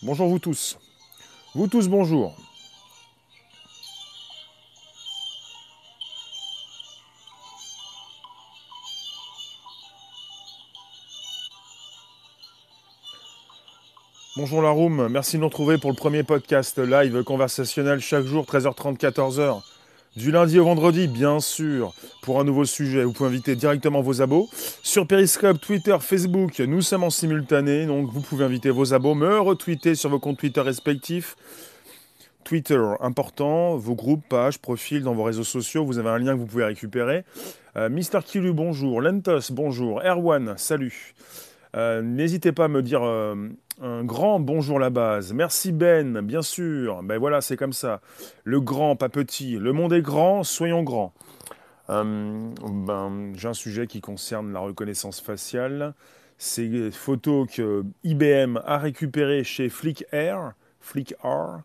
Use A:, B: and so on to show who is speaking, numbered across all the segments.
A: Bonjour vous tous. Vous tous, bonjour. Bonjour la room, merci de nous retrouver pour le premier podcast live conversationnel chaque jour 13h30 14h. Du lundi au vendredi, bien sûr, pour un nouveau sujet. Vous pouvez inviter directement vos abos. Sur Periscope, Twitter, Facebook, nous sommes en simultané, donc vous pouvez inviter vos abos, me retweeter sur vos comptes Twitter respectifs. Twitter, important, vos groupes, pages, profils dans vos réseaux sociaux, vous avez un lien que vous pouvez récupérer. Euh, Mister Kilu, bonjour. Lentos, bonjour. Erwan, salut. Euh, n'hésitez pas à me dire euh, un grand bonjour la base. Merci Ben, bien sûr. Ben voilà, c'est comme ça. Le grand, pas petit. Le monde est grand, soyons grands. Euh, ben, J'ai un sujet qui concerne la reconnaissance faciale. Des photos que IBM a récupérées chez Flick Air. Flick Air.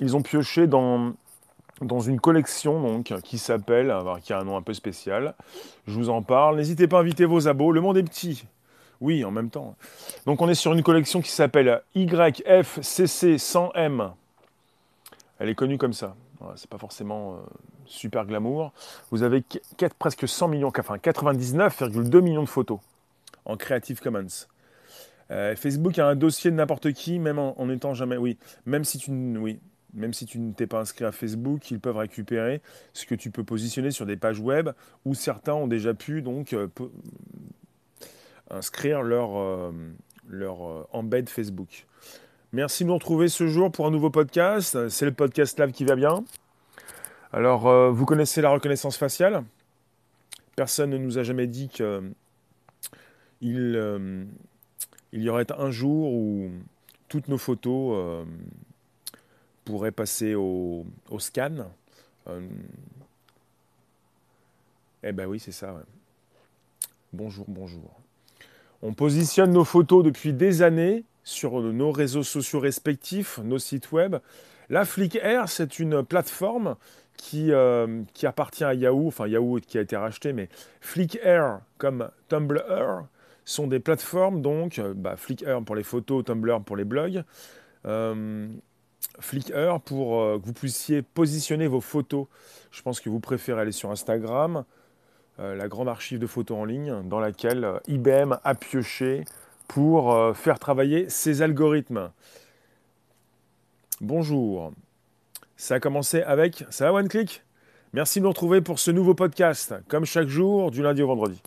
A: ils ont pioché dans, dans une collection qui s'appelle, qui a un nom un peu spécial. Je vous en parle. N'hésitez pas à inviter vos abos. Le monde est petit. Oui, en même temps. Donc on est sur une collection qui s'appelle YFCC100M. Elle est connue comme ça. c'est pas forcément euh, super glamour. Vous avez presque 100 millions, enfin 99,2 millions de photos en Creative Commons. Euh, Facebook a un dossier de n'importe qui, même en, jamais. Même si tu, oui, même si tu ne t'es pas inscrit à Facebook, ils peuvent récupérer ce que tu peux positionner sur des pages web où certains ont déjà pu donc euh, inscrire leur, euh, euh, embed Facebook. Merci de nous retrouver ce jour pour un nouveau podcast. C'est le podcast Live qui va bien. Alors, euh, vous connaissez la reconnaissance faciale? Personne ne nous a jamais dit qu'il il y aurait un jour où toutes nos photos pourraient passer au, au scan. eh ben oui, c'est ça. Bonjour, bonjour. On positionne nos photos depuis des années sur nos réseaux sociaux respectifs, nos sites web. La Flickr, c'est une plateforme qui, euh, qui, appartient à Yahoo, enfin Yahoo qui a été racheté, mais Flickr comme Tumblr sont des plateformes, donc euh, bah, Flickr pour les photos, Tumblr pour les blogs. Euh, Flickr pour que vous puissiez positionner vos photos. Je pense que vous préférez aller sur Instagram, la grande archive de photos en ligne dans laquelle euh, IBM a pioché pour euh, faire travailler ses algorithmes. Bonjour. Ça a commencé avec. Ça va, OneClick Merci de nous retrouver pour ce nouveau podcast, comme chaque jour, du lundi au vendredi.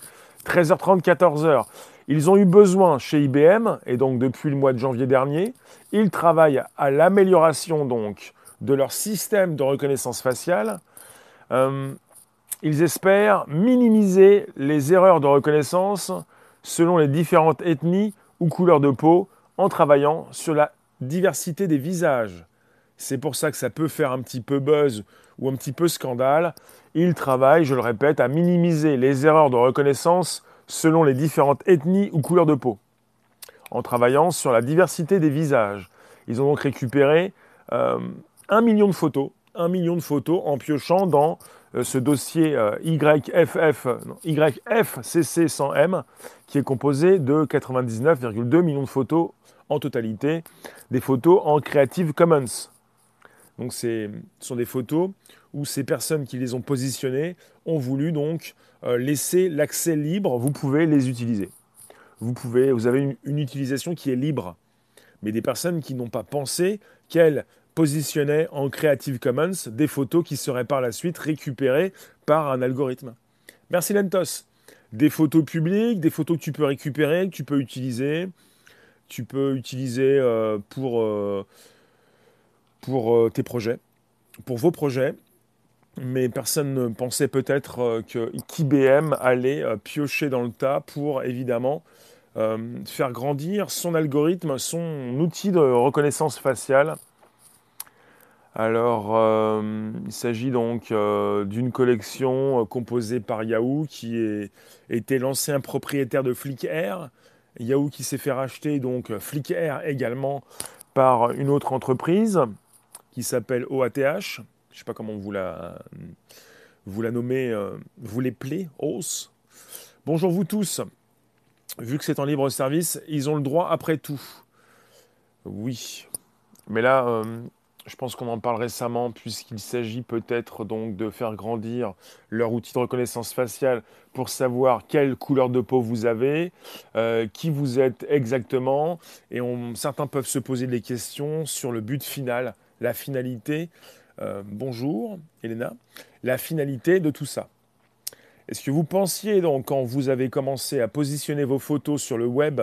A: 13h30, 14h. Ils ont eu besoin chez IBM, et donc depuis le mois de janvier dernier, ils travaillent à l'amélioration donc de leur système de reconnaissance faciale. Ils espèrent minimiser les erreurs de reconnaissance selon les différentes ethnies ou couleurs de peau en travaillant sur la diversité des visages. C'est pour ça que ça peut faire un petit peu buzz ou un petit peu scandale. Ils travaillent, je le répète, à minimiser les erreurs de reconnaissance selon les différentes ethnies ou couleurs de peau, en travaillant sur la diversité des visages. Ils ont donc récupéré euh, un million de photos, un million de photos en piochant dans ce dossier euh, YFF, YFCC100M qui est composé de 99,2 millions de photos en totalité, des photos en Creative Commons. Donc ce sont des photos où ces personnes qui les ont positionnées ont voulu donc euh, laisser l'accès libre, vous pouvez les utiliser. Vous, pouvez, vous avez une utilisation qui est libre. Mais des personnes qui n'ont pas pensé qu'elles positionnait en Creative Commons des photos qui seraient par la suite récupérées par un algorithme. Merci Lentos. Des photos publiques, des photos que tu peux récupérer, que tu peux utiliser. Tu peux utiliser euh, pour, euh, euh, tes projets, pour vos projets. Mais personne ne pensait peut-être que qu'IBM allait piocher dans le tas pour évidemment faire grandir son algorithme, son outil de reconnaissance faciale alors, euh, il s'agit donc euh, d'une collection euh, composée par Yahoo, qui était l'ancien propriétaire de Flickr. Yahoo qui s'est fait racheter donc Flickr également par une autre entreprise qui s'appelle OATH. Je ne sais pas comment vous la, vous la nommez, vous l'appelez, OS. Bonjour vous tous. Vu que c'est en libre service, ils ont le droit après tout Oui. Mais là, euh, je pense qu'on en parle récemment puisqu'il s'agit peut-être donc de faire grandir leur outil de reconnaissance faciale pour savoir quelle couleur de peau vous avez, euh, qui vous êtes exactement. Et on, certains peuvent se poser des questions sur le but final, la finalité. Euh, bonjour, Elena. La finalité de tout ça. Est-ce que vous pensiez donc quand vous avez commencé à positionner vos photos sur le web,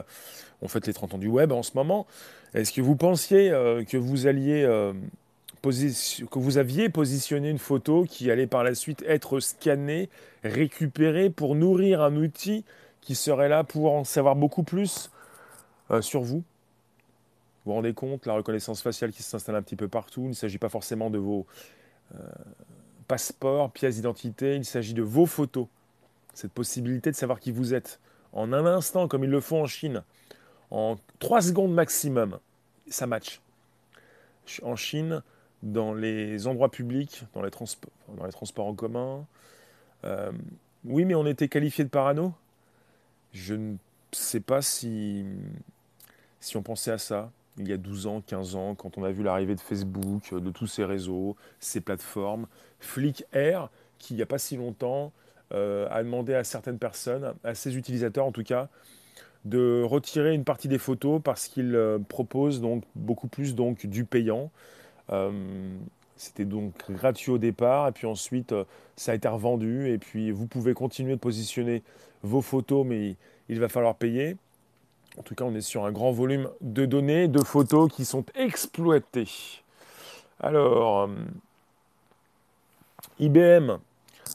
A: on fait les 30 ans du web en ce moment, est-ce que vous pensiez euh, que vous alliez euh, que vous aviez positionné une photo qui allait par la suite être scannée, récupérée pour nourrir un outil qui serait là pour en savoir beaucoup plus euh, sur vous? Vous vous rendez compte, la reconnaissance faciale qui s'installe un petit peu partout, il ne s'agit pas forcément de vos passeports, pièces d'identité, il s'agit de vos photos. Cette possibilité de savoir qui vous êtes en un instant, comme ils le font en Chine, en 3 secondes maximum, ça match. En Chine, dans les endroits publics, dans les, dans les transports en commun, euh, oui, mais on était qualifié de parano. Je ne sais pas si, si on pensait à ça il y a 12 ans, 15 ans, quand on a vu l'arrivée de Facebook, de tous ces réseaux, ces plateformes. Flick Air, qui il n'y a pas si longtemps euh, a demandé à certaines personnes, à ses utilisateurs en tout cas, de retirer une partie des photos parce qu'il euh, propose donc beaucoup plus donc du payant. Euh, c'était donc gratuit au départ et puis ensuite euh, ça a été revendu et puis vous pouvez continuer de positionner vos photos mais il va falloir payer. En tout cas, on est sur un grand volume de données, de photos qui sont exploitées. Alors, IBM,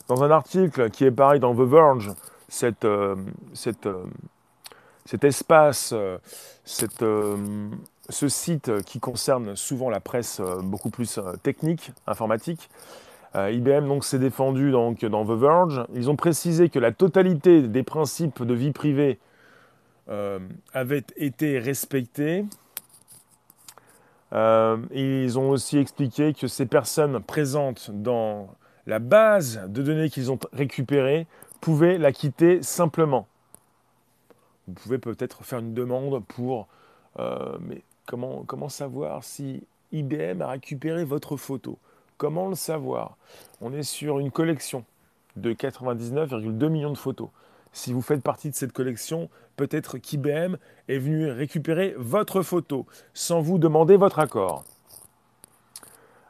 A: dans un article qui est pareil dans The Verge, cette, cette cet espace, euh, euh, ce site qui concerne souvent la presse euh, beaucoup plus technique, informatique. IBM donc s'est défendu donc dans The Verge. Ils ont précisé que la totalité des principes de vie privée avaient été respectés. ils ont aussi expliqué que ces personnes présentes dans la base de données qu'ils ont récupérées pouvaient la quitter simplement vous pouvez peut-être faire une demande pour... Euh, mais comment, comment savoir si IBM a récupéré votre photo? Comment le savoir? On est sur une collection de 99,2 millions de photos. Si vous faites partie de cette collection, peut-être qu'IBM est venu récupérer votre photo sans vous demander votre accord.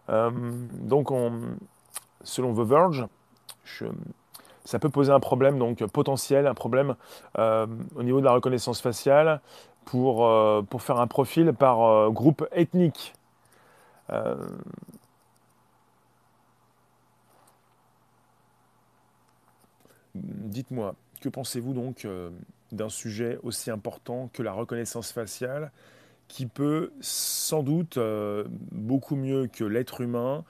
A: Euh, donc, selon The Verge, je, ça peut poser un problème donc potentiel, un problème euh, au niveau de la reconnaissance faciale pour, euh, pour faire un profil par euh, groupe ethnique. Dites-moi, que pensez-vous donc d'un sujet aussi important que la reconnaissance faciale qui peut sans doute beaucoup mieux que l'être humain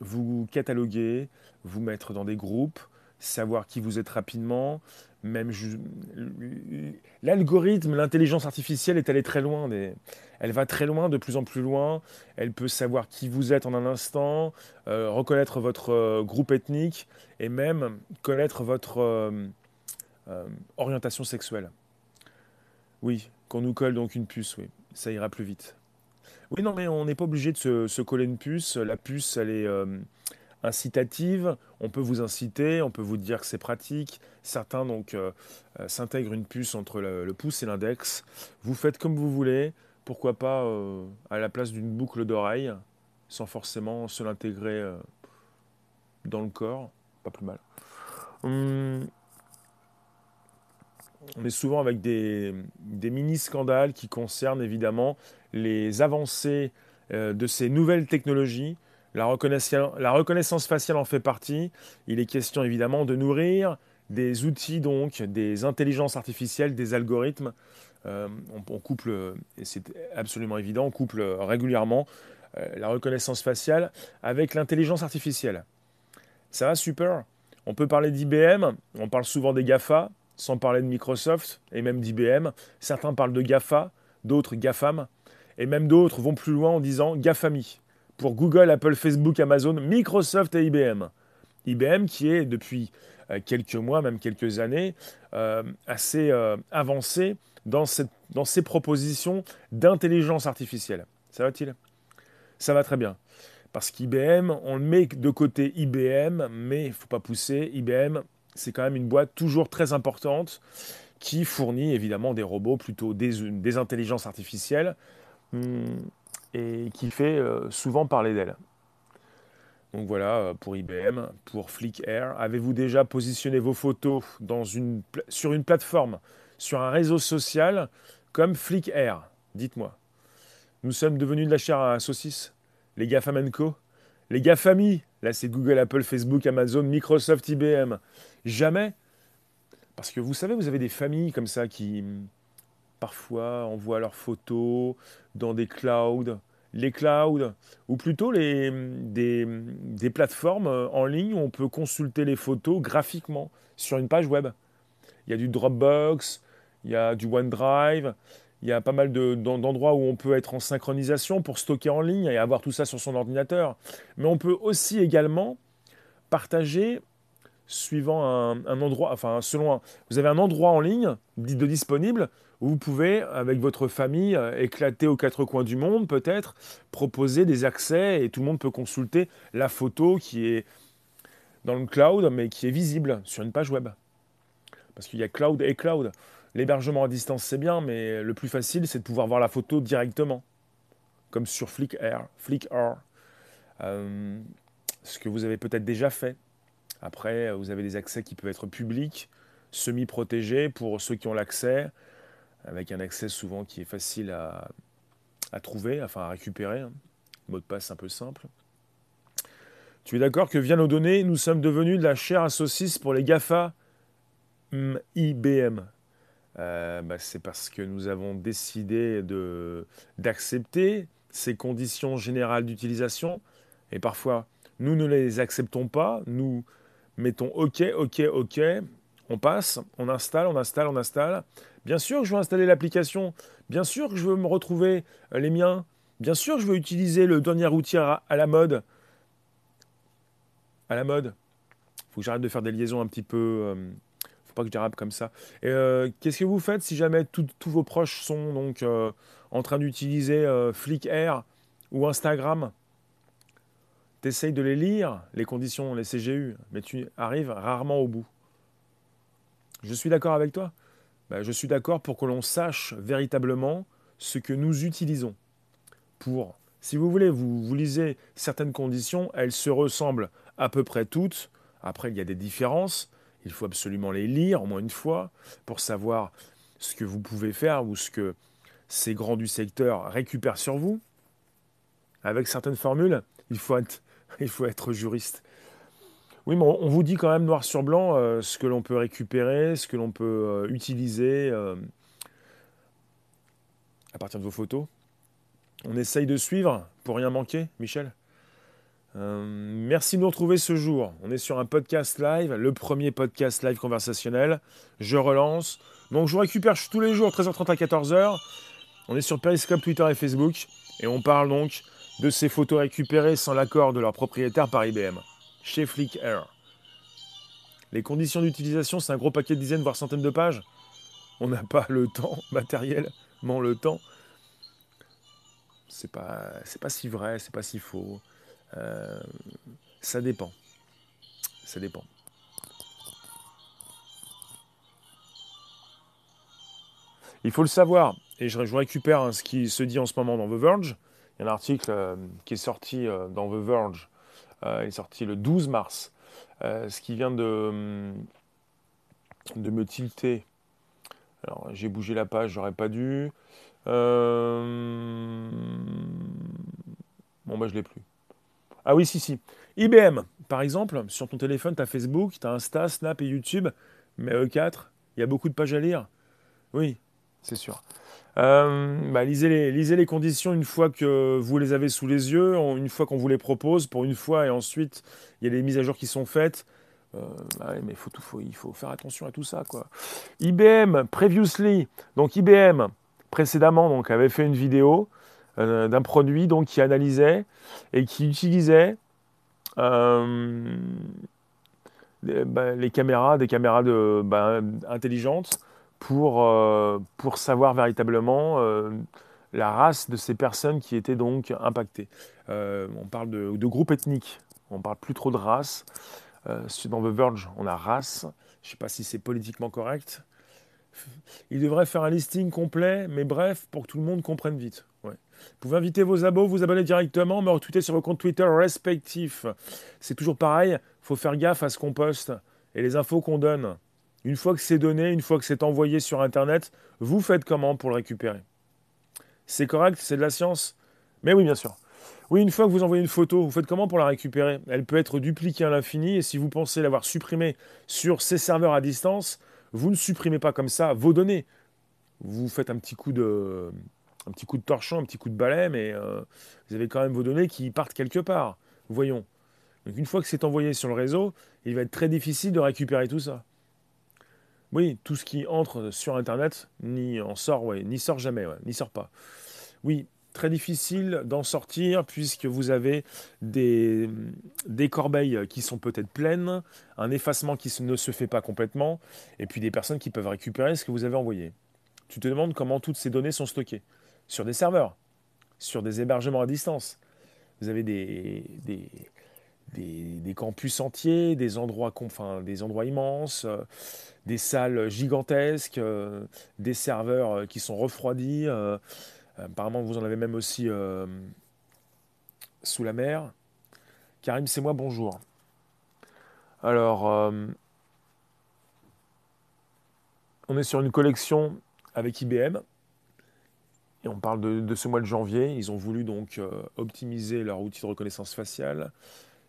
A: vous cataloguer, vous mettre dans des groupes, savoir qui vous êtes rapidement. Même l'algorithme, l'intelligence artificielle est allée très loin. Elle va très loin, de plus en plus loin. Elle peut savoir qui vous êtes en un instant, euh, reconnaître votre euh, groupe ethnique et même connaître votre euh, orientation sexuelle. Oui, qu'on nous colle donc une puce, oui, ça ira plus vite. Oui, non, mais on n'est pas obligé de se, coller une puce. La puce, elle est euh, incitative. On peut vous inciter, on peut vous dire que c'est pratique. Certains donc euh, euh, s'intègrent une puce entre le, pouce et l'index. Vous faites comme vous voulez. Pourquoi pas à la place d'une boucle d'oreille, sans forcément se l'intégrer dans le corps. Pas plus mal. Hum, on est souvent avec des, mini-scandales qui concernent évidemment les avancées euh, de ces nouvelles technologies. La reconnaissance, faciale en fait partie. Il est question évidemment de nourrir des outils, donc des intelligences artificielles, des algorithmes. Euh, on, couple, et c'est absolument évident, on couple régulièrement euh, la reconnaissance faciale avec l'intelligence artificielle. Ça va super. On peut parler d'IBM, on parle souvent des GAFA, sans parler de Microsoft et même d'IBM. Certains parlent de GAFA, d'autres GAFAM, et même d'autres vont plus loin en disant GAFAMI, pour Google, Apple, Facebook, Amazon, Microsoft et IBM. IBM qui est depuis euh, quelques mois, même quelques années, euh, assez avancé dans, ses propositions d'intelligence artificielle. Ça va-t-il? Ça va très bien. Parce qu'IBM, on le met de côté IBM, mais il ne faut pas pousser. IBM, c'est quand même une boîte toujours très importante qui fournit évidemment des robots, plutôt des, intelligences artificielles, et qui fait euh, souvent parler d'elle. Donc voilà euh, pour IBM, pour Flick Air. Avez-vous déjà positionné vos photos sur une plateforme, sur un réseau social comme Flick Air? Dites-moi. Nous sommes devenus de la chair à saucisse Les GAFAM Co Les GAFAMI Là c'est Google, Apple, Facebook, Amazon, Microsoft, IBM. Jamais parce que vous savez, vous avez des familles comme ça qui parfois envoient leurs photos dans des clouds. Les clouds, ou plutôt les, des, des plateformes en ligne où on peut consulter les photos graphiquement sur une page web. Il y a du Dropbox, il y a du OneDrive, il y a pas mal d'endroits où on peut être en synchronisation pour stocker en ligne et avoir tout ça sur son ordinateur. Mais on peut aussi également partager suivant un, endroit, enfin selon vous avez un endroit en ligne de disponible vous pouvez, avec votre famille, euh, éclater aux quatre coins du monde, peut-être, proposer des accès et tout le monde peut consulter la photo qui est dans le cloud, mais qui est visible sur une page web. Parce qu'il y a cloud et cloud. L'hébergement à distance, c'est bien, mais le plus facile, c'est de pouvoir voir la photo directement, comme sur Flickr. Flickr. Euh, ce que vous avez peut-être déjà fait. Après, vous avez des accès qui peuvent être publics, semi-protégés pour ceux qui ont l'accès, avec un accès souvent qui est facile à, trouver, enfin à récupérer. Hein. Mot de passe un peu simple. Tu es d'accord que via nos données, nous sommes devenus de la chair à saucisse pour les GAFA IBM euh, bah, C'est parce que nous avons décidé d'accepter ces conditions générales d'utilisation et parfois nous ne les acceptons pas, nous mettons OK, OK, OK, on passe, on installe, on installe, on installe. Bien sûr que je veux installer l'application, bien sûr que je veux me retrouver euh, les miens, bien sûr que je veux utiliser le dernier outil à, la mode. À la mode. Faut que j'arrête de faire des liaisons un petit peu. Euh, faut pas que je dérape comme ça. Euh, qu'est-ce que vous faites si jamais tous vos proches sont donc en train d'utiliser Flickr ou Instagram? Tu essayes de les lire, les conditions, les CGU, mais tu arrives rarement au bout. Je suis d'accord avec toi ben, Je suis d'accord pour que l'on sache véritablement ce que nous utilisons. Pour, si vous voulez, vous, lisez certaines conditions, elles se ressemblent à peu près toutes. Après, il y a des différences. Il faut absolument les lire au moins une fois pour savoir ce que vous pouvez faire ou ce que ces grands du secteur récupèrent sur vous. Avec certaines formules, il faut être juriste. Oui, mais on vous dit quand même noir sur blanc euh, ce que l'on peut récupérer, ce que l'on peut euh, utiliser euh, à partir de vos photos. On essaye de suivre pour rien manquer, Michel. merci de nous retrouver ce jour. On est sur un podcast live, le premier podcast live conversationnel. Je relance. Donc je vous récupère tous les jours, 13h30 à 14h. On est sur Periscope, Twitter et Facebook. Et on parle donc de ces photos récupérées sans l'accord de leur propriétaire par IBM, chez Flickr. Les conditions d'utilisation, c'est un gros paquet de dizaines, voire centaines de pages. On n'a pas le temps, matériellement le temps. C'est pas, c'est pas si vrai, c'est pas si faux. Euh, ça dépend. Ça dépend. Il faut le savoir, et je, récupère hein, ce qui se dit en ce moment dans The Verge. Il y a un article euh, qui est sorti euh, dans The Verge, euh, il est sorti le 12 mars, ce qui vient de, de me tilter. Alors, j'ai bougé la page, j'aurais pas dû. Bon, bah, je l'ai plus. Ah oui, si, si. IBM, par exemple, sur ton téléphone, tu as Facebook, tu as Insta, Snap et YouTube, mais E4, il y a beaucoup de pages à lire. Oui, c'est sûr. Euh, bah, lisez, les, lisez les conditions une fois que vous les avez sous les yeux, une fois qu'on vous les propose, pour une fois, et ensuite, il y a des mises à jour qui sont faites. Euh, bah mais il faut faire attention à tout ça. IBM, previously, donc IBM, précédemment, donc, avait fait une vidéo euh, d'un produit donc, qui analysait et qui utilisait bah, les caméras, des caméras intelligentes pour, euh, pour savoir véritablement euh, la race de ces personnes qui étaient donc impactées. Euh, on parle de, de groupes ethniques, on parle plus trop de race. dans The Verge, on a race. Je ne sais pas si c'est politiquement correct. Il devrait faire un listing complet, mais bref, pour que tout le monde comprenne vite. Vous pouvez inviter vos abos, vous abonner directement, me retweeter sur vos comptes Twitter respectifs. C'est toujours pareil, il faut faire gaffe à ce qu'on poste et les infos qu'on donne. Une fois que c'est donné, une fois que c'est envoyé sur Internet, vous faites comment pour le récupérer? C'est correct? C'est de la science? Mais oui, bien sûr. Oui, une fois que vous envoyez une photo, vous faites comment pour la récupérer? Elle peut être dupliquée à l'infini et si vous pensez l'avoir supprimée sur ces serveurs à distance, vous ne supprimez pas comme ça vos données. Vous faites un petit coup de, torchon, un petit coup de balai, mais euh, vous avez quand même vos données qui partent quelque part. Voyons. Donc une fois que c'est envoyé sur le réseau, il va être très difficile de récupérer tout ça. Oui, tout ce qui entre sur Internet ni en sort, ouais, ni sort jamais, n'y sort pas. Oui, très difficile d'en sortir puisque vous avez des, des corbeilles qui sont peut-être pleines, un effacement qui ne se fait pas complètement, et puis des personnes qui peuvent récupérer ce que vous avez envoyé. Tu te demandes comment toutes ces données sont stockées sur des serveurs, sur des hébergements à distance. Vous avez des, des, campus entiers, des endroits, enfin, des endroits immenses, euh, des salles gigantesques, euh, des serveurs euh, qui sont refroidis. apparemment, vous en avez même aussi sous la mer. Karim, c'est moi, bonjour. Alors, on est sur une collection avec IBM. Et on parle de, de, ce mois de janvier. Ils ont voulu donc optimiser leur outil de reconnaissance faciale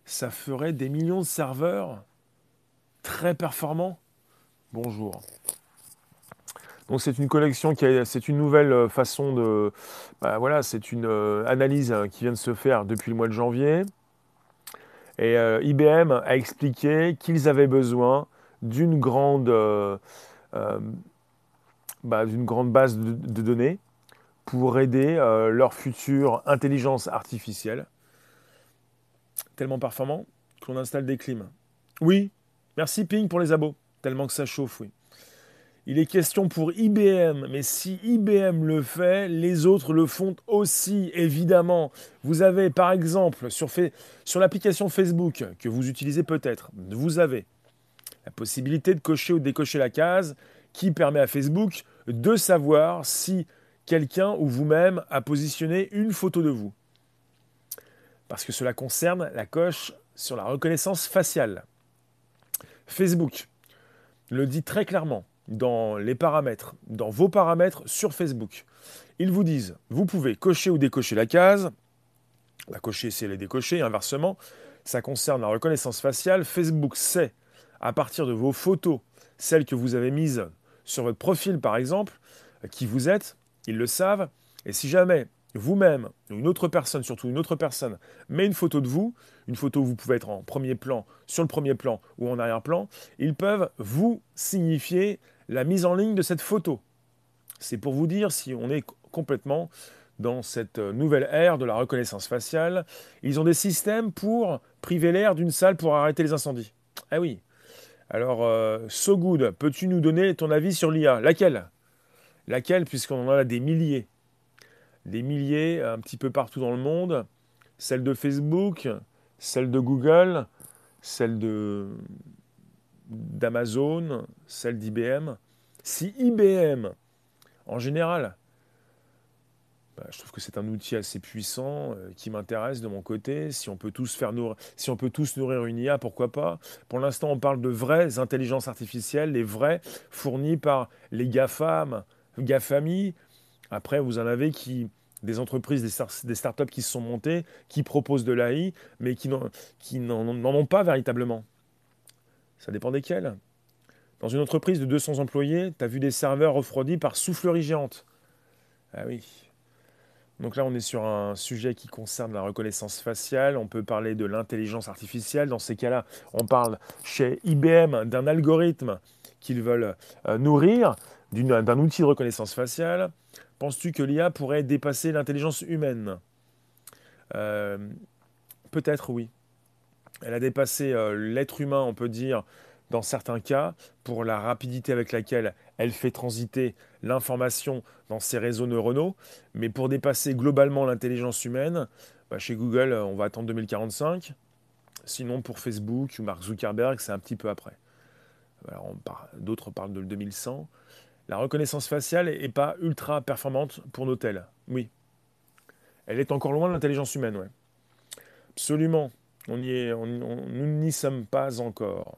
A: ça ferait des millions de serveurs très performants. Bonjour. Donc c'est une collection qui c'est une nouvelle euh, façon de, bah, voilà, c'est une euh, analyse hein, qui vient de se faire depuis le mois de janvier. Et euh, IBM a expliqué qu'ils avaient besoin d'une grande, bah, d'une grande base de données pour aider leur future intelligence artificielle tellement performant qu'on installe des clims. Oui, merci Ping pour les abos, tellement que ça chauffe, oui. Il est question pour IBM, mais si IBM le fait, les autres le font aussi, évidemment. Vous avez par exemple sur, l'application Facebook que vous utilisez peut-être, vous avez la possibilité de cocher ou décocher la case qui permet à Facebook de savoir si quelqu'un ou vous-même a positionné une photo de vous parce que cela concerne la coche sur la reconnaissance faciale. Facebook le dit très clairement dans les paramètres, dans vos paramètres sur Facebook. Ils vous disent, vous pouvez cocher ou décocher la case, la cocher c'est elle est décochée, inversement, ça concerne la reconnaissance faciale. Facebook sait, à partir de vos photos, celles que vous avez mises sur votre profil par exemple, qui vous êtes, ils le savent, et si jamais vous-même, une autre personne, surtout une autre personne, met une photo de vous, une photo où vous pouvez être en premier plan, sur le premier plan ou en arrière-plan, ils peuvent vous signifier la mise en ligne de cette photo. C'est pour vous dire si on est complètement dans cette nouvelle ère de la reconnaissance faciale. Ils ont des systèmes pour priver l'air d'une salle pour arrêter les incendies. Ah oui. Alors, euh, So Good, peux-tu nous donner ton avis sur l'IA Laquelle? Laquelle, puisqu'on en a des milliers des milliers un petit peu partout dans le monde, celle de Facebook, celle de Google, celle d'Amazon, celle d'IBM. Si IBM, en général, bah, je trouve que c'est un outil assez puissant euh, qui m'intéresse de mon côté. Si on peut tous faire nourrir, si on peut tous nourrir une IA, pourquoi pas? Pour l'instant, on parle de vraies intelligences artificielles, les vraies fournies par les GAFAM, GAFAMI. Après, vous en avez qui des entreprises, des, startups qui se sont montées, qui proposent de l'AI, mais qui n'en ont pas véritablement. Ça dépend desquels. Dans une entreprise de 200 employés, tu as vu des serveurs refroidis par soufflerie géante. Ah oui. Donc là, on est sur un sujet qui concerne la reconnaissance faciale. On peut parler de l'intelligence artificielle. Dans ces cas-là, on parle chez IBM d'un algorithme qu'ils veulent euh, nourrir, d'un outil de reconnaissance faciale. Penses-tu que l'IA pourrait dépasser l'intelligence humaine? Euh, Peut-être oui. Elle a dépassé euh, l'être humain, on peut dire, dans certains cas, pour la rapidité avec laquelle elle fait transiter l'information dans ses réseaux neuronaux. Mais pour dépasser globalement l'intelligence humaine, bah, chez Google, on va attendre 2045. Sinon, pour Facebook ou Mark Zuckerberg, c'est un petit peu après. D'autres parlent de 2100. La reconnaissance faciale n'est pas ultra performante pour nos tels. Oui. Elle est encore loin de l'intelligence humaine, ouais. Absolument. On y est, nous n'y sommes pas encore.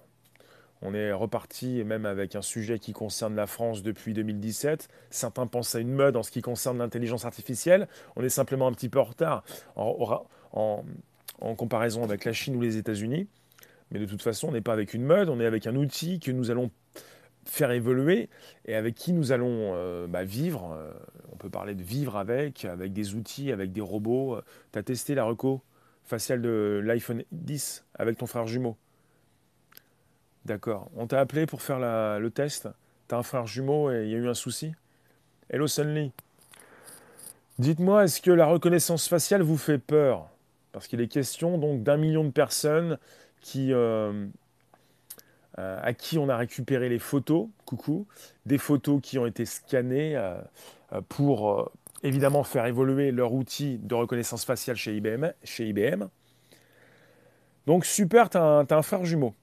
A: On est reparti même avec un sujet qui concerne la France depuis 2017. Certains pensent à une mode en ce qui concerne l'intelligence artificielle. On est simplement un petit peu en retard en, en comparaison avec la Chine ou les États-Unis. Mais de toute façon, on n'est pas avec une mode, on est avec un outil que nous allons faire évoluer et avec qui nous allons euh, bah, vivre. Euh, on peut parler de vivre avec, avec des outils, avec des robots. Tu as testé la reco faciale de l'iPhone 10 avec ton frère jumeau? D'accord. On t'a appelé pour faire le test Tu as un frère jumeau et il y a eu un souci? Hello Sunny. Dites-moi, est-ce que la reconnaissance faciale vous fait peur? Parce qu'il est question donc d'un million de personnes qui, euh, euh, à qui on a récupéré les photos, coucou, des photos qui ont été scannées euh, pour évidemment faire évoluer leur outil de reconnaissance faciale chez IBM. Chez IBM. Donc super, tu as, un frère jumeau.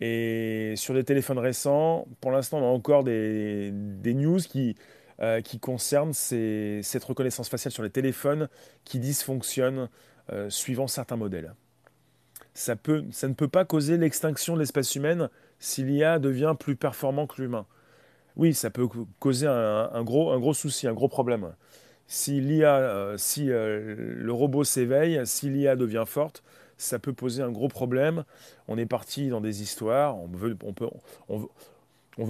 A: Et sur des téléphones récents, pour l'instant, on a encore des, news qui, qui concernent cette reconnaissance faciale sur les téléphones qui dysfonctionnent suivant certains modèles ça, ne peut pas causer l'extinction de l'espèce humaine si l'IA devient plus performant que l'humain. Oui, ça peut causer un, gros, souci, un gros problème. Si l'IA, euh, si euh, le robot s'éveille, si l'IA devient forte, ça peut poser un gros problème. On est parti dans des histoires, on veut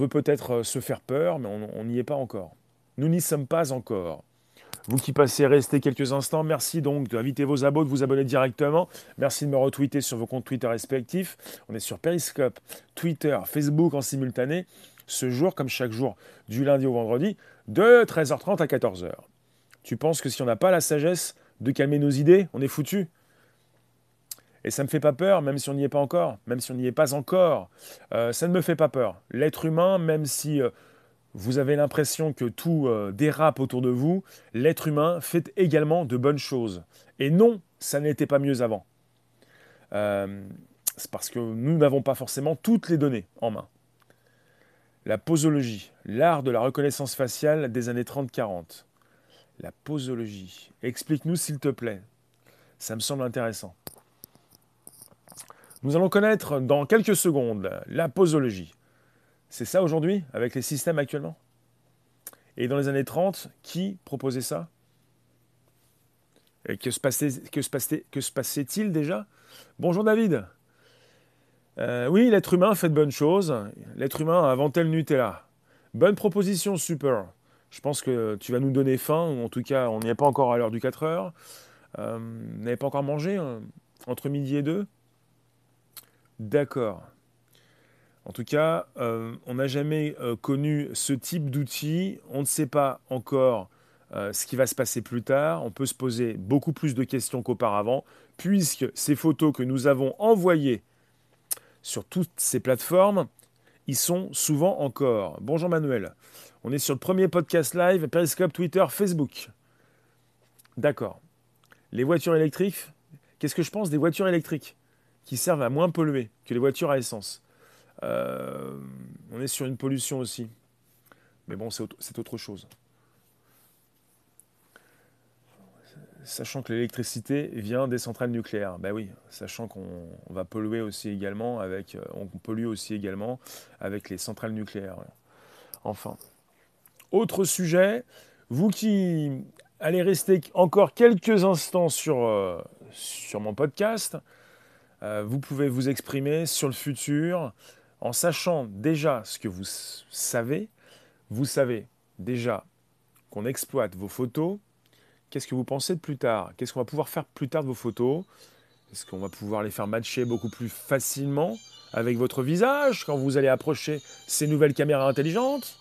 A: peut-être euh, se faire peur, mais on n'y est pas encore. Nous n'y sommes pas encore. Vous qui passez, restez quelques instants. Merci donc d'inviter vos abos, de vous abonner directement. Merci de me retweeter sur vos comptes Twitter respectifs. On est sur Periscope, Twitter, Facebook en simultané. Ce jour, comme chaque jour, du lundi au vendredi, de 13h30 à 14h. Tu penses que si on n'a pas la sagesse de calmer nos idées, on est foutu? Et ça ne me fait pas peur, même si on n'y est pas encore, même si on n'y est pas encore. Euh, ça ne me fait pas peur. L'être humain, même si euh, vous avez l'impression que tout euh, dérape autour de vous, l'être humain fait également de bonnes choses. Et non, ça n'était pas mieux avant. Euh, c'est parce que nous n'avons pas forcément toutes les données en main. La posologie, l'art de la reconnaissance faciale des années 30-40. La posologie. Explique-nous s'il te plaît. Ça me semble intéressant. Nous allons connaître dans quelques secondes la posologie. C'est ça aujourd'hui, avec les systèmes actuellement? Et dans les années 30, qui proposait ça? Et que se passait-il déjà? Bonjour David euh, Oui, l'être humain fait de bonnes choses. L'être humain a inventé le Nutella. Bonne proposition, super. Je pense que tu vas nous donner faim, ou en tout cas, on n'y est pas encore à l'heure du 4 heures. Euh, vous n'avez pas encore mangé hein, entre midi et 2 D'accord. En tout cas, euh, on n'a jamais euh, connu ce type d'outil. On ne sait pas encore euh, ce qui va se passer plus tard. On peut se poser beaucoup plus de questions qu'auparavant, puisque ces photos que nous avons envoyées sur toutes ces plateformes, ils sont souvent encore. Bonjour Manuel. On est sur le premier podcast live, Periscope, Twitter, Facebook. D'accord. Les voitures électriques, qu'est-ce que je pense des voitures électriques qui servent à moins polluer que les voitures à essence? Euh, on est sur une pollution aussi. Mais bon, c'est autre chose. Sachant que l'électricité vient des centrales nucléaires. Ben oui, sachant qu'on va polluer aussi également avec, euh, on pollue aussi également avec les centrales nucléaires. Enfin. Autre sujet, vous qui allez rester encore quelques instants sur, euh, sur mon podcast, vous pouvez vous exprimer sur le futur, en sachant déjà ce que vous savez, vous savez déjà qu'on exploite vos photos. Qu'est-ce que vous pensez de plus tard? Qu'est-ce qu'on va pouvoir faire plus tard de vos photos? Est-ce qu'on va pouvoir les faire matcher beaucoup plus facilement avec votre visage quand vous allez approcher ces nouvelles caméras intelligentes?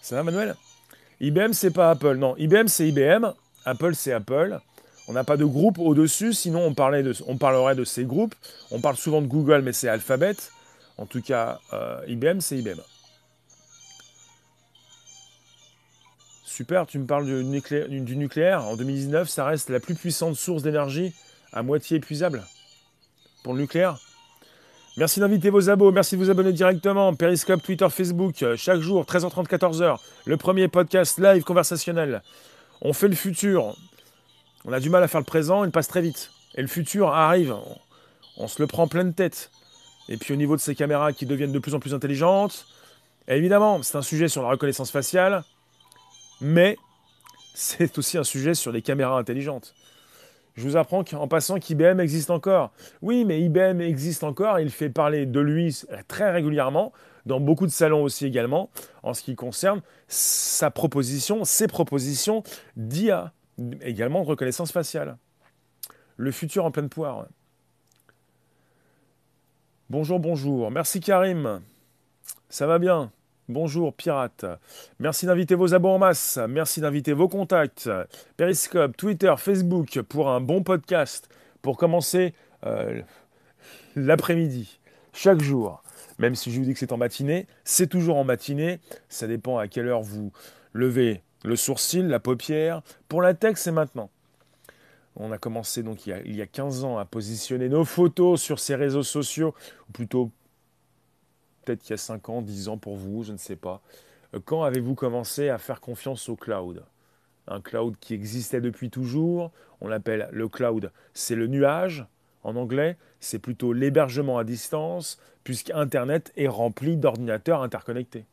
A: Ça va, Manuel? IBM, c'est pas Apple. Non, IBM, c'est IBM. Apple, c'est Apple. On n'a pas de groupe au-dessus, sinon on, parlerait de ces groupes. On parle souvent de Google, mais c'est Alphabet. En tout cas, euh, IBM, c'est IBM. Super, tu me parles du nucléaire, du nucléaire. En 2019, ça reste la plus puissante source d'énergie à moitié épuisable pour le nucléaire. Merci d'inviter vos abos, merci de vous abonner directement. Periscope, Twitter, Facebook, euh, chaque jour, 13h30, 14h. Le premier podcast live conversationnel. On fait le futur. On a du mal à faire le présent, il passe très vite. Et le futur arrive. On, se le prend pleine tête. Et puis au niveau de ces caméras qui deviennent de plus en plus intelligentes, évidemment, c'est un sujet sur la reconnaissance faciale, mais c'est aussi un sujet sur les caméras intelligentes. Je vous apprends qu'en passant qu'IBM existe encore. Oui, mais IBM existe encore, il fait parler de lui très régulièrement, dans beaucoup de salons aussi également, en ce qui concerne sa proposition, ses propositions d'IA, également de reconnaissance faciale. Le futur en pleine poire. Bonjour, bonjour. Merci Karim. Ça va bien? Bonjour pirate. Merci d'inviter vos abos en masse. Merci d'inviter vos contacts. Periscope, Twitter, Facebook pour un bon podcast pour commencer euh, l'après-midi. Chaque jour. Même si je vous dis que c'est en matinée, c'est toujours en matinée. Ça dépend à quelle heure vous levez le sourcil, la paupière. Pour la tech, c'est maintenant. On a commencé donc il y a, il y a 15 ans à positionner nos photos sur ces réseaux sociaux, ou plutôt peut-être qu'il y a 5 ans, 10 ans pour vous, je ne sais pas. Euh, quand avez-vous commencé à faire confiance au cloud? Un cloud qui existait depuis toujours, on l'appelle le cloud, c'est le nuage en anglais, c'est plutôt l'hébergement à distance, puisque Internet est rempli d'ordinateurs interconnectés.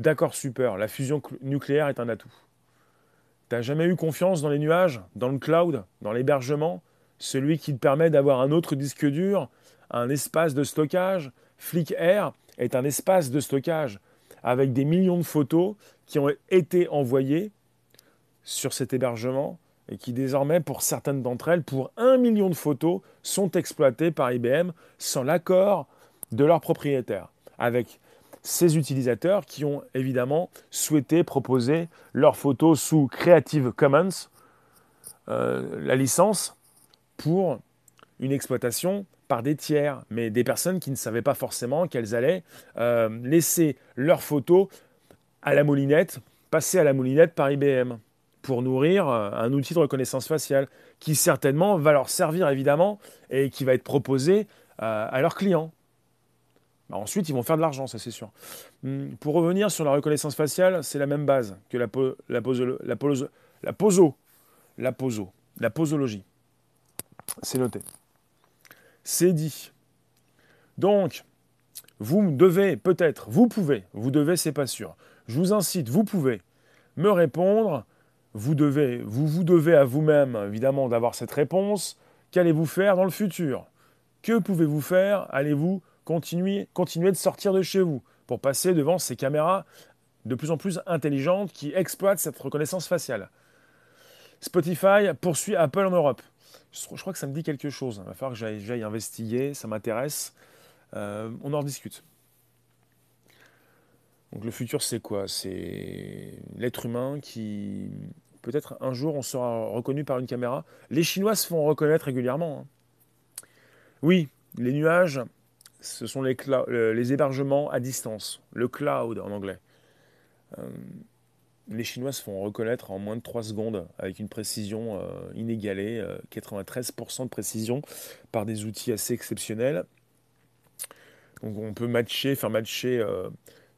A: D'accord, super, la fusion nucléaire est un atout. T'as jamais eu confiance dans les nuages, dans le cloud, dans l'hébergement, celui qui te permet d'avoir un autre disque dur, un espace de stockage, Flick Air est un espace de stockage avec des millions de photos qui ont été envoyées sur cet hébergement et qui désormais, pour certaines d'entre elles, pour un million de photos, sont exploitées par IBM sans l'accord de leurs propriétaires, avec ces utilisateurs qui ont évidemment souhaité proposer leurs photos sous Creative Commons, euh, la licence, pour une exploitation par des tiers, mais des personnes qui ne savaient pas forcément qu'elles allaient euh, laisser leurs photos à la moulinette, passer à la moulinette par IBM pour nourrir euh, un outil de reconnaissance faciale qui certainement va leur servir évidemment et qui va être proposé à leurs clients. Bah, ensuite, ils vont faire de l'argent, ça c'est sûr. Hum, pour revenir sur la reconnaissance faciale, c'est la même base que la, la, la poso, la poso, la posologie. C'est noté. C'est dit. Donc, vous devez peut-être, vous pouvez, vous devez, c'est pas sûr. Je vous incite, vous pouvez me répondre. Vous devez, vous vous devez à vous-même, évidemment, d'avoir cette réponse. Qu'allez-vous faire dans le futur? Que pouvez-vous faire? Allez-vous continuer de sortir de chez vous pour passer devant ces caméras de plus en plus intelligentes qui exploitent cette reconnaissance faciale Spotify poursuit Apple en Europe. Je, crois que ça me dit quelque chose. Il va falloir que j'aille investiguer, ça m'intéresse. Euh, on en discute. Donc le futur, c'est quoi? C'est l'être humain qui, peut-être un jour, on sera reconnu par une caméra. Les Chinois se font reconnaître régulièrement. Hein. Oui, les nuages, ce sont les, hébergements à distance, le cloud en anglais. Euh, les Chinois se font reconnaître en moins de 3 secondes avec une précision euh, inégalée, 93% euh, de précision par des outils assez exceptionnels. Donc on peut matcher, faire matcher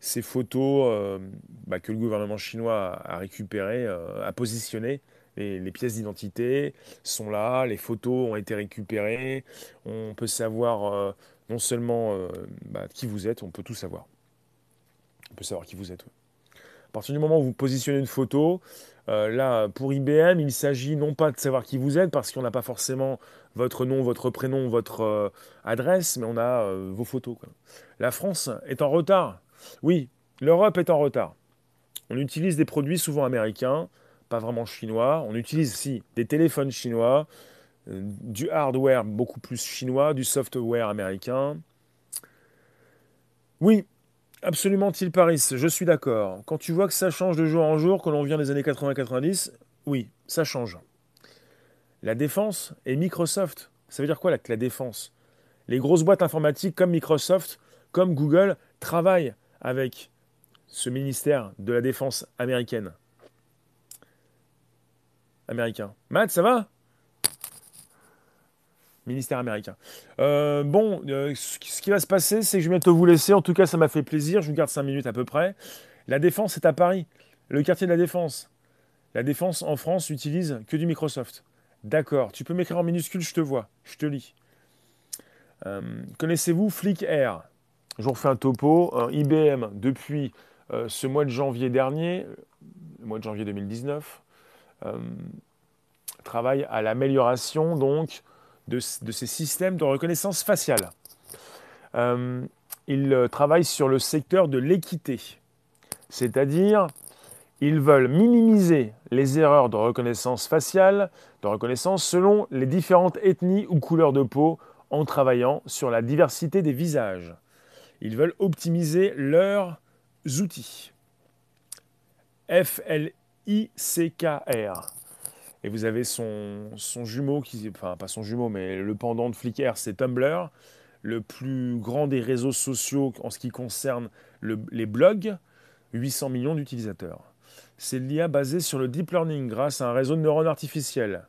A: ces photos bah, que le gouvernement chinois a, récupérées, a positionnées. Les, pièces d'identité sont là, les photos ont été récupérées. On peut savoir non seulement bah, qui vous êtes, on peut tout savoir. On peut savoir qui vous êtes. À partir du moment où vous positionnez une photo, euh, là, pour IBM, il s'agit non pas de savoir qui vous êtes, parce qu'on n'a pas forcément votre nom, votre prénom, votre euh, adresse, mais on a euh, vos photos. La France est en retard. Oui, l'Europe est en retard. On utilise des produits souvent américains, pas vraiment chinois. On utilise aussi des téléphones chinois, du hardware beaucoup plus chinois, du software américain. Oui, Absolument, Til Paris, je suis d'accord. Quand tu vois que ça change de jour en jour, que l'on vient des années 80-90, oui, ça change. la défense et Microsoft. Ça veut dire quoi la, la défense? Les grosses boîtes informatiques comme Microsoft, comme Google, travaillent avec ce ministère de la Défense américaine. Américain. Matt, ça va? Ministère américain. Euh, bon, euh, ce qui va se passer, c'est que je vais bientôt vous laisser. En tout cas, ça m'a fait plaisir. Je vous garde 5 minutes à peu près. La Défense est à Paris. Le quartier de la Défense. La Défense en France utilise que du Microsoft. D'accord. Tu peux m'écrire en minuscule, je te vois. Je te lis. Euh, connaissez-vous Flick Air? Je vous refais un topo. IBM, depuis ce mois de janvier dernier, le mois de janvier 2019, travaille à l'amélioration donc de, ces systèmes de reconnaissance faciale. Euh, ils euh, travaillent sur le secteur de l'équité, c'est-à-dire ils veulent minimiser les erreurs de reconnaissance faciale, de reconnaissance selon les différentes ethnies ou couleurs de peau en travaillant sur la diversité des visages. Ils veulent optimiser leurs outils. F-L-I-C-K-R. Et vous avez son, jumeau, qui, enfin pas son jumeau, mais le pendant de Flickr, c'est Tumblr, le plus grand des réseaux sociaux en ce qui concerne les blogs, 800 millions d'utilisateurs. C'est l'IA basée sur le deep learning grâce à un réseau de neurones artificiels.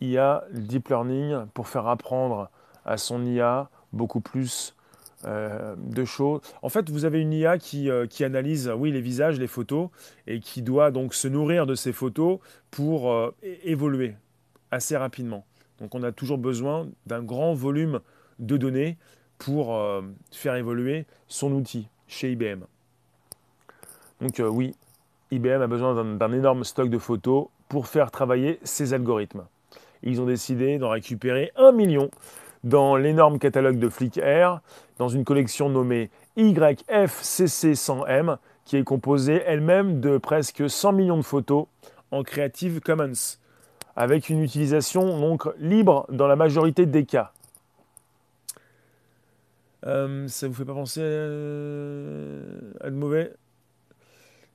A: IA, deep learning, pour faire apprendre à son IA beaucoup plus euh, de choses. En fait, vous avez une IA qui, euh, qui, analyse, les visages, les photos, et qui doit donc se nourrir de ces photos pour euh, évoluer assez rapidement. Donc on a toujours besoin d'un grand volume de données pour faire évoluer son outil chez IBM. Donc oui, IBM a besoin d'un énorme stock de photos pour faire travailler ses algorithmes. Ils ont décidé d'en récupérer un million dans l'énorme catalogue de Flickr, dans une collection nommée YFCC100M, qui est composée elle-même de presque 100 millions de photos en Creative Commons, avec une utilisation donc libre dans la majorité des cas. Euh, ça vous fait pas penser à, de mauvais?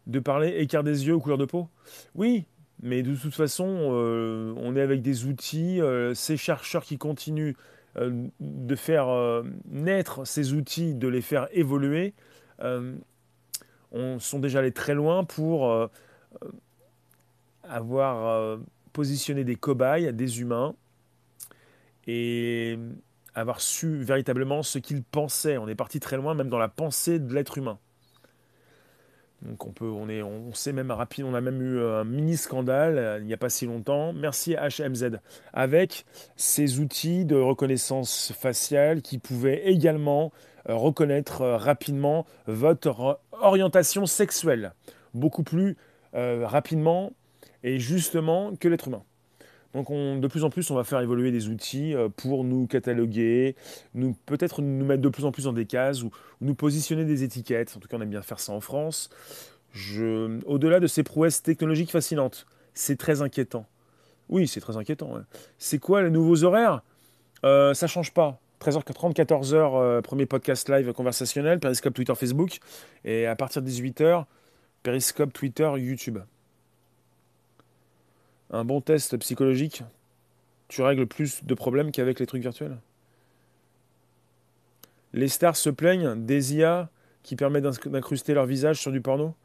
A: De parler écart des yeux ou couleur de peau? Oui, mais de toute façon, euh, on est avec des outils, euh, ces chercheurs qui continuent euh, de faire euh, naître ces outils, de les faire évoluer, euh, on sont déjà allés très loin pour avoir positionné des cobayes, des humains, et avoir su véritablement ce qu'ils pensaient. On est parti très loin, même dans la pensée de l'être humain. Donc on peut, on est, on sait même rapide, on a même eu un mini scandale euh, il n'y a pas si longtemps. Merci HMZ avec ces outils de reconnaissance faciale qui pouvaient également euh, reconnaître euh, rapidement votre orientation sexuelle, beaucoup plus rapidement et justement que l'être humain. Donc de plus en plus, on va faire évoluer des outils euh, pour nous cataloguer, peut-être nous mettre de plus en plus dans des cases ou, nous positionner des étiquettes. En tout cas, on aime bien faire ça en France. Au-delà de ces prouesses technologiques fascinantes, c'est très inquiétant. Oui, c'est très inquiétant. C'est quoi les nouveaux horaires? Euh, Ça change pas. 13h30, 14h, euh, premier podcast live conversationnel, Periscope, Twitter, Facebook. Et à partir de 18h, Periscope, Twitter, YouTube un bon test psychologique, tu règles plus de problèmes qu'avec les trucs virtuels Les stars se plaignent des IA qui permettent d'incruster leur visage sur du porno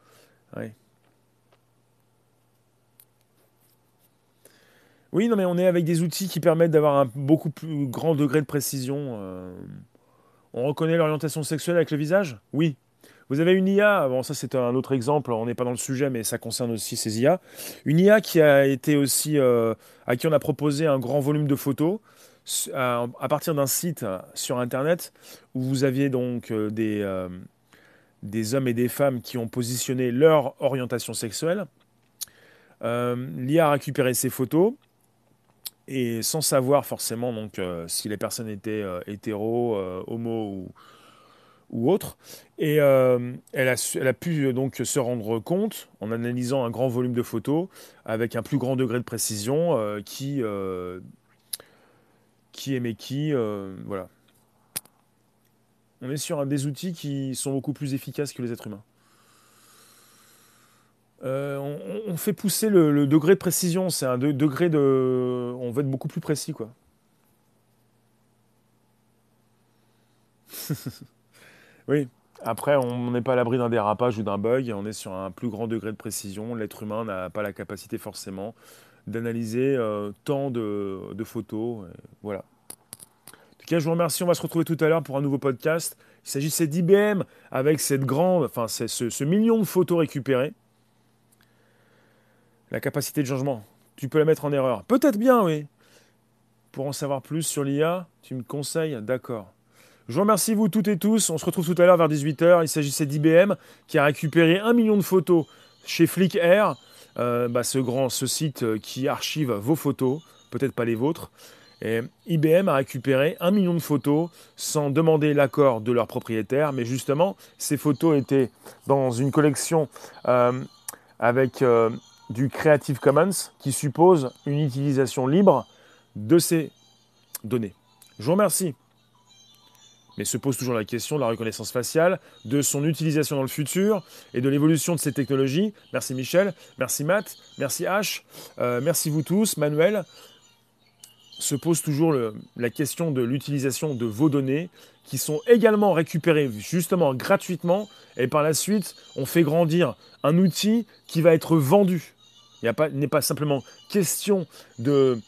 A: Oui, non, mais on est avec des outils qui permettent d'avoir un beaucoup plus grand degré de précision. Euh. On reconnaît l'orientation sexuelle avec le visage? Oui. Vous avez une IA, bon ça c'est un autre exemple, on n'est pas dans le sujet mais ça concerne aussi ces IA. Une IA qui a été aussi, euh, à qui on a proposé un grand volume de photos à, partir d'un site sur internet où vous aviez donc euh, des, euh, des hommes et des femmes qui ont positionné leur orientation sexuelle. L'IA a récupéré ces photos et sans savoir forcément donc si les personnes étaient hétéro, homo ou ou autre. Et euh, elle, a, elle, a, pu euh, donc se rendre compte, en analysant un grand volume de photos, avec un plus grand degré de précision, euh, qui, qui aimait qui. voilà. On est sur un des outils qui sont beaucoup plus efficaces que les êtres humains. on, fait pousser le, degré de précision. C'est un degré de. On veut être beaucoup plus précis, quoi. oui. Après, on n'est pas à l'abri d'un dérapage ou d'un bug. On est sur un plus grand degré de précision. L'être humain n'a pas la capacité forcément d'analyser euh, tant de, photos. voilà. En tout cas, je vous remercie. On va se retrouver tout à l'heure pour un nouveau podcast. Il s'agissait d'IBM avec cette grande, enfin, ce, ce million de photos récupérées. La capacité de changement, tu peux la mettre en erreur. Peut-être bien, oui. Pour en savoir plus sur l'IA, tu me conseilles D'accord. Je vous remercie, vous toutes et tous. On se retrouve tout à l'heure vers 18h. Il s'agissait d'IBM qui a récupéré un million de photos chez Flickr, euh, bah, ce grand site euh, qui archive vos photos, peut-être pas les vôtres. IBM a récupéré un million de photos sans demander l'accord de leur propriétaire, mais justement, ces photos étaient dans une collection euh, avec du Creative Commons qui suppose une utilisation libre de ces données. Je vous remercie. Mais se pose toujours la question de la reconnaissance faciale, de son utilisation dans le futur et de l'évolution de ces technologies. Merci Michel, merci Matt, merci H, euh, merci vous tous, Manuel. Se pose toujours la question de l'utilisation de vos données qui sont également récupérées justement gratuitement et par la suite on fait grandir un outil qui va être vendu il n'est pas, simplement question de,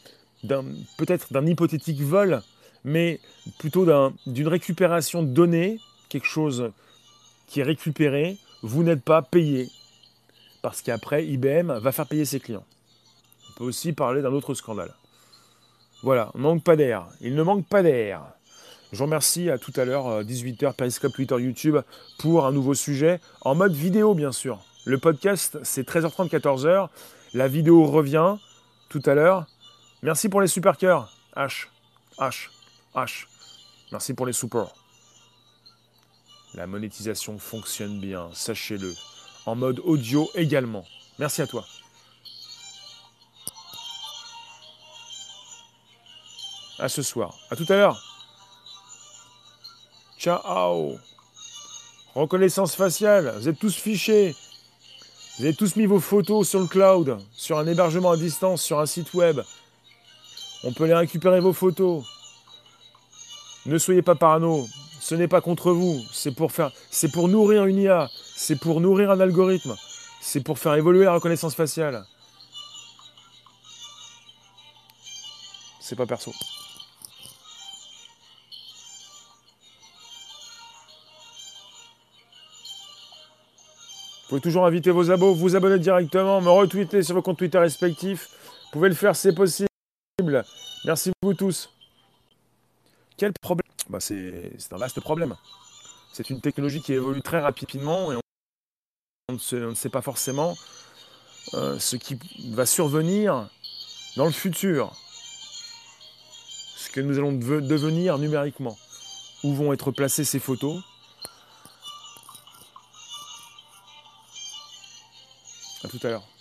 A: peut-être d'un hypothétique vol, mais plutôt d'une récupération de données, quelque chose qui est récupéré, vous n'êtes pas payé. Parce qu'après, IBM va faire payer ses clients. On peut aussi parler d'un autre scandale. Voilà, on manque pas d'air. Il ne manque pas d'air. Je vous remercie à tout à l'heure, 18h, euh, Periscope, Twitter, YouTube, pour un nouveau sujet, en mode vidéo bien sûr. Le podcast, c'est 13h30, 14h. La vidéo revient tout à l'heure. Merci pour les super cœurs. H, H, H. Merci pour les supports. La monétisation fonctionne bien, sachez-le. En mode audio également. Merci à toi. À ce soir. À tout à l'heure. Ciao. Reconnaissance faciale. Vous êtes tous fichés. Vous avez tous mis vos photos sur le cloud, sur un hébergement à distance, sur un site web. On peut les récupérer vos photos. Ne soyez pas parano. Ce n'est pas contre vous. C'est pour faire, c'est pour nourrir une IA. C'est pour nourrir un algorithme. C'est pour faire évoluer la reconnaissance faciale. C'est pas perso. Vous pouvez toujours inviter vos abos, vous abonner directement, me retweeter sur vos comptes Twitter respectifs. Vous pouvez le faire, c'est possible. Merci vous tous. Quel problème? Bah C'est un vaste problème. C'est une technologie qui évolue très rapidement et on, ne, sait, pas forcément euh, ce qui va survenir dans le futur. Ce que nous allons devenir numériquement. Où vont être placées ces photos? À tout à l'heure.